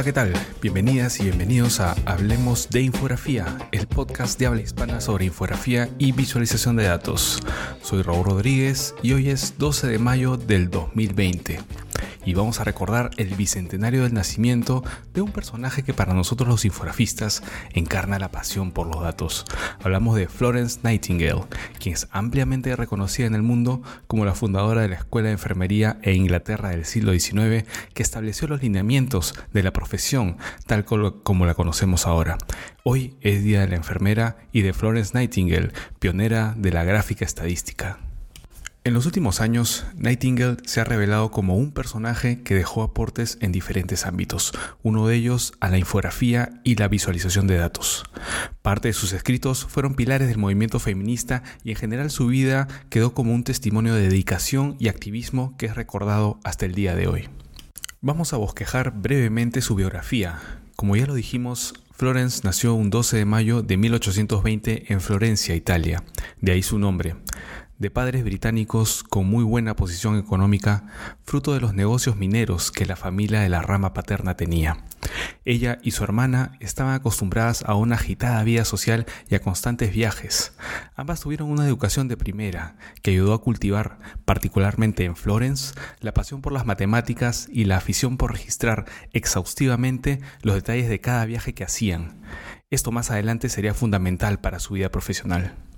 Hola, ¿qué tal? Bienvenidas y bienvenidos a Hablemos de Infografía, el podcast de habla hispana sobre infografía y visualización de datos. Soy Raúl Rodríguez y hoy es 12 de mayo del 2020 y vamos a recordar el bicentenario del nacimiento de un personaje que para nosotros los infografistas encarna la pasión por los datos. Hablamos de Florence Nightingale, quien es ampliamente reconocida en el mundo como la fundadora de la Escuela de Enfermería en Inglaterra del siglo XIX, que estableció los lineamientos de la profesión tal como la conocemos ahora. Hoy es Día de la Enfermera y de Florence Nightingale, pionera de la gráfica estadística. En los últimos años, Nightingale se ha revelado como un personaje que dejó aportes en diferentes ámbitos, uno de ellos a la infografía y la visualización de datos. Parte de sus escritos fueron pilares del movimiento feminista y en general su vida quedó como un testimonio de dedicación y activismo que es recordado hasta el día de hoy. Vamos a bosquejar brevemente su biografía. Como ya lo dijimos, Florence nació un 12 de mayo de 1820 en Florencia, Italia, de ahí su nombre de padres británicos con muy buena posición económica, fruto de los negocios mineros que la familia de la rama paterna tenía. Ella y su hermana estaban acostumbradas a una agitada vida social y a constantes viajes. Ambas tuvieron una educación de primera que ayudó a cultivar, particularmente en Florence, la pasión por las matemáticas y la afición por registrar exhaustivamente los detalles de cada viaje que hacían. Esto más adelante sería fundamental para su vida profesional.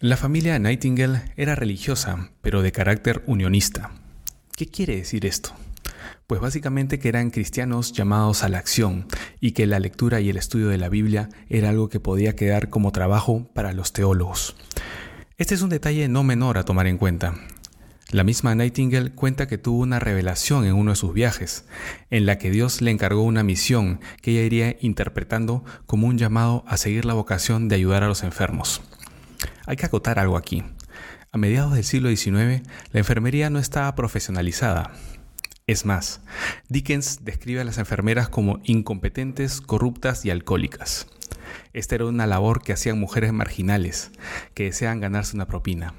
La familia Nightingale era religiosa, pero de carácter unionista. ¿Qué quiere decir esto? Pues básicamente que eran cristianos llamados a la acción y que la lectura y el estudio de la Biblia era algo que podía quedar como trabajo para los teólogos. Este es un detalle no menor a tomar en cuenta. La misma Nightingale cuenta que tuvo una revelación en uno de sus viajes, en la que Dios le encargó una misión que ella iría interpretando como un llamado a seguir la vocación de ayudar a los enfermos. Hay que acotar algo aquí. A mediados del siglo XIX, la enfermería no estaba profesionalizada. Es más, Dickens describe a las enfermeras como incompetentes, corruptas y alcohólicas. Esta era una labor que hacían mujeres marginales, que deseaban ganarse una propina.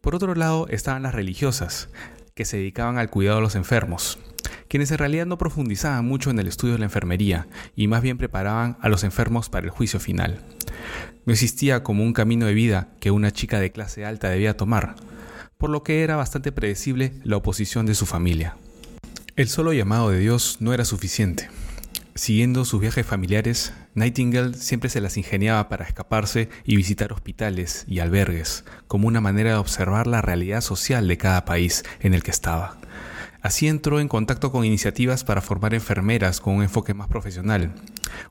Por otro lado estaban las religiosas, que se dedicaban al cuidado de los enfermos, quienes en realidad no profundizaban mucho en el estudio de la enfermería y más bien preparaban a los enfermos para el juicio final. No existía como un camino de vida que una chica de clase alta debía tomar, por lo que era bastante predecible la oposición de su familia. El solo llamado de Dios no era suficiente. Siguiendo sus viajes familiares, Nightingale siempre se las ingeniaba para escaparse y visitar hospitales y albergues, como una manera de observar la realidad social de cada país en el que estaba. Así entró en contacto con iniciativas para formar enfermeras con un enfoque más profesional.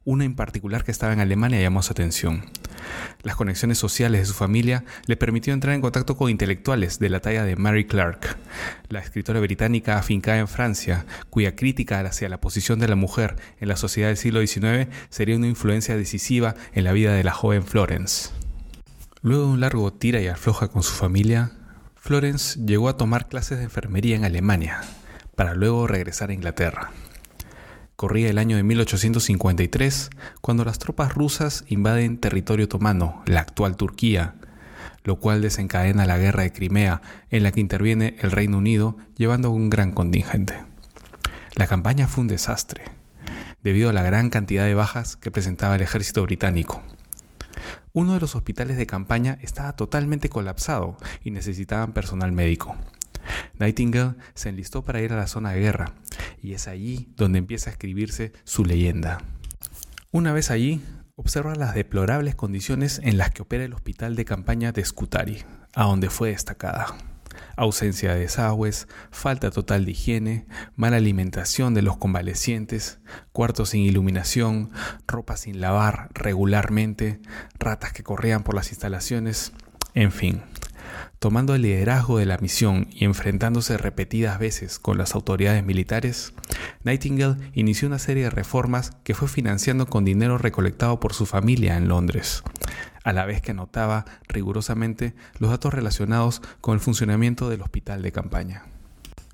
Una en particular que estaba en Alemania llamó su atención. Las conexiones sociales de su familia le permitió entrar en contacto con intelectuales de la talla de Mary Clark, la escritora británica afincada en Francia, cuya crítica hacia la posición de la mujer en la sociedad del siglo XIX sería una influencia decisiva en la vida de la joven Florence. Luego de un largo tira y afloja con su familia, Florence llegó a tomar clases de enfermería en Alemania, para luego regresar a Inglaterra. Corría el año de 1853 cuando las tropas rusas invaden territorio otomano, la actual Turquía, lo cual desencadena la guerra de Crimea en la que interviene el Reino Unido llevando un gran contingente. La campaña fue un desastre, debido a la gran cantidad de bajas que presentaba el ejército británico. Uno de los hospitales de campaña estaba totalmente colapsado y necesitaban personal médico. Nightingale se enlistó para ir a la zona de guerra, y es allí donde empieza a escribirse su leyenda. Una vez allí, observa las deplorables condiciones en las que opera el hospital de campaña de Scutari, a donde fue destacada. Ausencia de desagües, falta total de higiene, mala alimentación de los convalecientes, cuartos sin iluminación, ropa sin lavar regularmente, ratas que corrían por las instalaciones, en fin, Tomando el liderazgo de la misión y enfrentándose repetidas veces con las autoridades militares, Nightingale inició una serie de reformas que fue financiando con dinero recolectado por su familia en Londres, a la vez que anotaba rigurosamente los datos relacionados con el funcionamiento del hospital de campaña.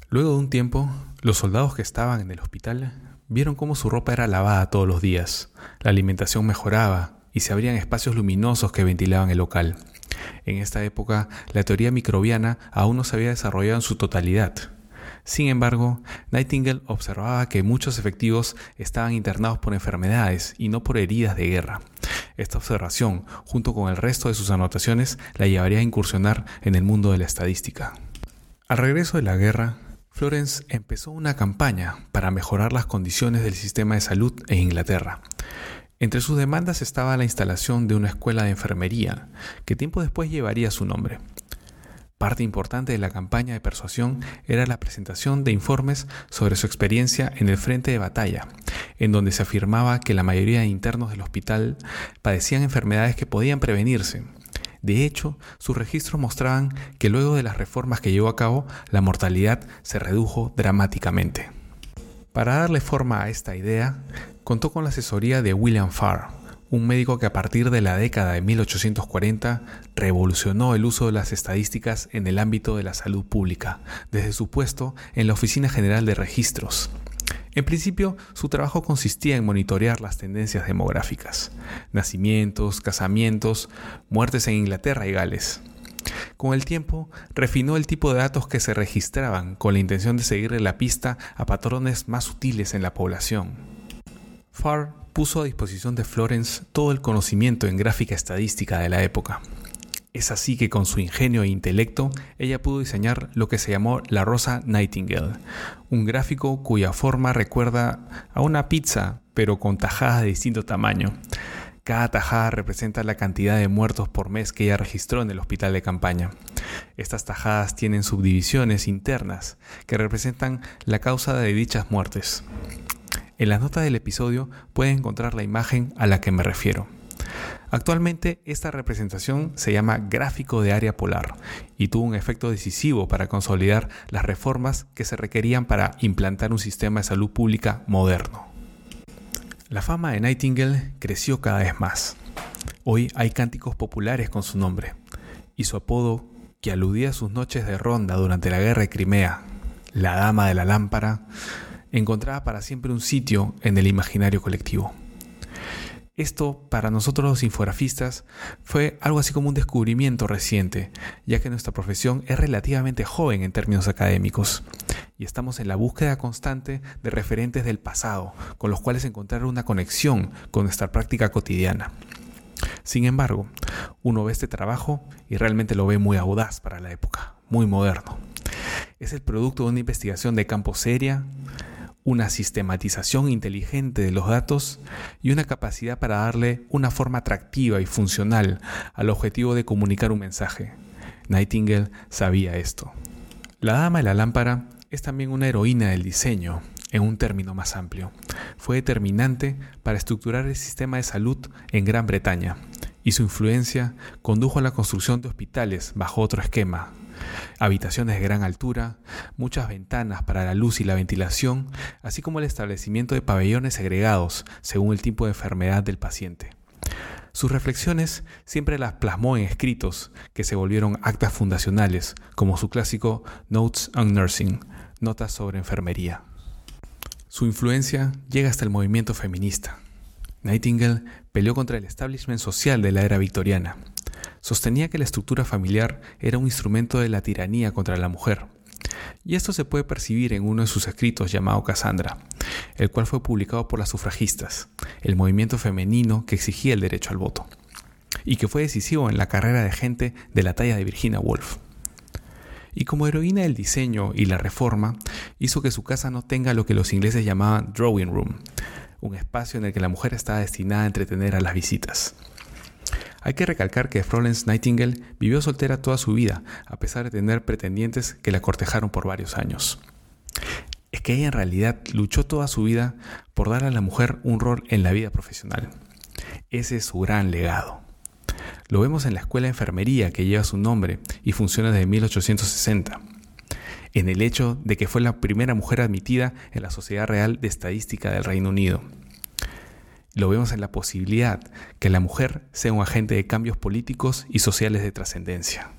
Luego de un tiempo, los soldados que estaban en el hospital vieron cómo su ropa era lavada todos los días, la alimentación mejoraba y se abrían espacios luminosos que ventilaban el local. En esta época, la teoría microbiana aún no se había desarrollado en su totalidad. Sin embargo, Nightingale observaba que muchos efectivos estaban internados por enfermedades y no por heridas de guerra. Esta observación, junto con el resto de sus anotaciones, la llevaría a incursionar en el mundo de la estadística. Al regreso de la guerra, Florence empezó una campaña para mejorar las condiciones del sistema de salud en Inglaterra. Entre sus demandas estaba la instalación de una escuela de enfermería, que tiempo después llevaría su nombre. Parte importante de la campaña de persuasión era la presentación de informes sobre su experiencia en el frente de batalla, en donde se afirmaba que la mayoría de internos del hospital padecían enfermedades que podían prevenirse. De hecho, sus registros mostraban que luego de las reformas que llevó a cabo, la mortalidad se redujo dramáticamente. Para darle forma a esta idea, contó con la asesoría de William Farr, un médico que a partir de la década de 1840 revolucionó el uso de las estadísticas en el ámbito de la salud pública, desde su puesto en la Oficina General de Registros. En principio, su trabajo consistía en monitorear las tendencias demográficas, nacimientos, casamientos, muertes en Inglaterra y Gales. Con el tiempo, refinó el tipo de datos que se registraban con la intención de seguirle la pista a patrones más sutiles en la población. Farr puso a disposición de Florence todo el conocimiento en gráfica estadística de la época. Es así que con su ingenio e intelecto, ella pudo diseñar lo que se llamó la Rosa Nightingale, un gráfico cuya forma recuerda a una pizza, pero con tajadas de distinto tamaño. Cada tajada representa la cantidad de muertos por mes que ella registró en el hospital de campaña. Estas tajadas tienen subdivisiones internas que representan la causa de dichas muertes. En las notas del episodio pueden encontrar la imagen a la que me refiero. Actualmente esta representación se llama gráfico de área polar y tuvo un efecto decisivo para consolidar las reformas que se requerían para implantar un sistema de salud pública moderno. La fama de Nightingale creció cada vez más. Hoy hay cánticos populares con su nombre y su apodo, que aludía a sus noches de ronda durante la guerra de Crimea, la Dama de la Lámpara, encontraba para siempre un sitio en el imaginario colectivo. Esto, para nosotros los infografistas, fue algo así como un descubrimiento reciente, ya que nuestra profesión es relativamente joven en términos académicos, y estamos en la búsqueda constante de referentes del pasado, con los cuales encontrar una conexión con nuestra práctica cotidiana. Sin embargo, uno ve este trabajo y realmente lo ve muy audaz para la época, muy moderno. Es el producto de una investigación de campo seria, una sistematización inteligente de los datos y una capacidad para darle una forma atractiva y funcional al objetivo de comunicar un mensaje. Nightingale sabía esto. La dama de la lámpara es también una heroína del diseño, en un término más amplio. Fue determinante para estructurar el sistema de salud en Gran Bretaña y su influencia condujo a la construcción de hospitales bajo otro esquema, habitaciones de gran altura, muchas ventanas para la luz y la ventilación, así como el establecimiento de pabellones segregados según el tipo de enfermedad del paciente. Sus reflexiones siempre las plasmó en escritos que se volvieron actas fundacionales, como su clásico Notes on Nursing, Notas sobre Enfermería. Su influencia llega hasta el movimiento feminista. Nightingale peleó contra el establishment social de la era victoriana, sostenía que la estructura familiar era un instrumento de la tiranía contra la mujer. Y esto se puede percibir en uno de sus escritos llamado Cassandra, el cual fue publicado por las sufragistas, el movimiento femenino que exigía el derecho al voto, y que fue decisivo en la carrera de gente de la talla de Virginia Woolf. Y como heroína del diseño y la reforma, hizo que su casa no tenga lo que los ingleses llamaban drawing room, un espacio en el que la mujer estaba destinada a entretener a las visitas. Hay que recalcar que Florence Nightingale vivió soltera toda su vida, a pesar de tener pretendientes que la cortejaron por varios años. Es que ella en realidad luchó toda su vida por dar a la mujer un rol en la vida profesional. Ese es su gran legado. Lo vemos en la escuela de enfermería que lleva su nombre y funciona desde 1860 en el hecho de que fue la primera mujer admitida en la Sociedad Real de Estadística del Reino Unido lo vemos en la posibilidad que la mujer sea un agente de cambios políticos y sociales de trascendencia.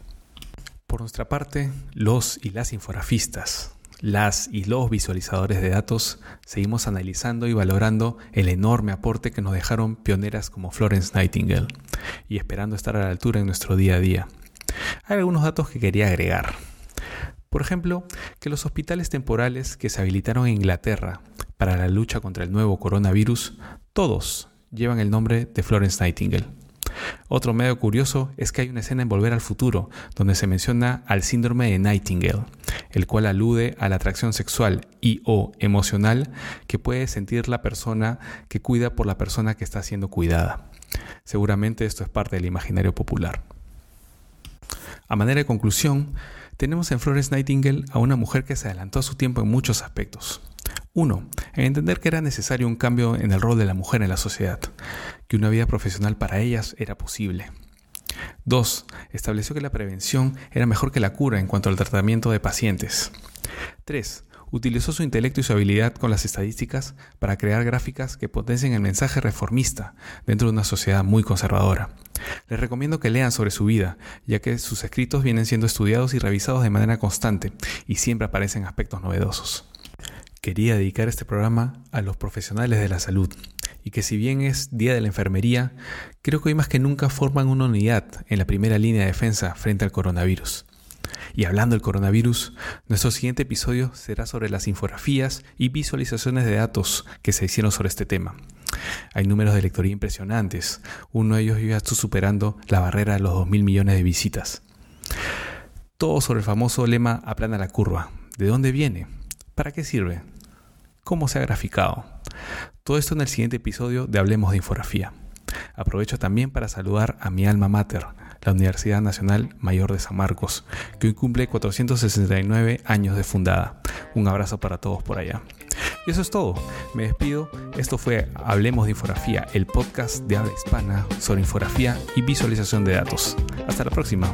Por nuestra parte, los y las infografistas, las y los visualizadores de datos, seguimos analizando y valorando el enorme aporte que nos dejaron pioneras como Florence Nightingale y esperando estar a la altura en nuestro día a día. Hay algunos datos que quería agregar. Por ejemplo, que los hospitales temporales que se habilitaron en Inglaterra para la lucha contra el nuevo coronavirus, todos llevan el nombre de Florence Nightingale. Otro medio curioso es que hay una escena en Volver al Futuro donde se menciona al síndrome de Nightingale, el cual alude a la atracción sexual y o emocional que puede sentir la persona que cuida por la persona que está siendo cuidada. Seguramente esto es parte del imaginario popular. A manera de conclusión, tenemos en Florence Nightingale a una mujer que se adelantó a su tiempo en muchos aspectos. Uno, en entender que era necesario un cambio en el rol de la mujer en la sociedad, que una vida profesional para ellas era posible. 2. Estableció que la prevención era mejor que la cura en cuanto al tratamiento de pacientes. 3. Utilizó su intelecto y su habilidad con las estadísticas para crear gráficas que potencien el mensaje reformista dentro de una sociedad muy conservadora. Les recomiendo que lean sobre su vida, ya que sus escritos vienen siendo estudiados y revisados de manera constante y siempre aparecen aspectos novedosos. Quería dedicar este programa a los profesionales de la salud y que si bien es Día de la Enfermería, creo que hoy más que nunca forman una unidad en la primera línea de defensa frente al coronavirus. Y hablando del coronavirus, nuestro siguiente episodio será sobre las infografías y visualizaciones de datos que se hicieron sobre este tema. Hay números de lectoría impresionantes, uno de ellos ya está superando la barrera de los 2.000 millones de visitas. Todo sobre el famoso lema aplana la curva. ¿De dónde viene? ¿Para qué sirve? ¿Cómo se ha graficado? Todo esto en el siguiente episodio de Hablemos de Infografía. Aprovecho también para saludar a mi alma mater, la Universidad Nacional Mayor de San Marcos, que hoy cumple 469 años de fundada. Un abrazo para todos por allá. Y eso es todo. Me despido. Esto fue Hablemos de Infografía, el podcast de habla hispana sobre infografía y visualización de datos. Hasta la próxima.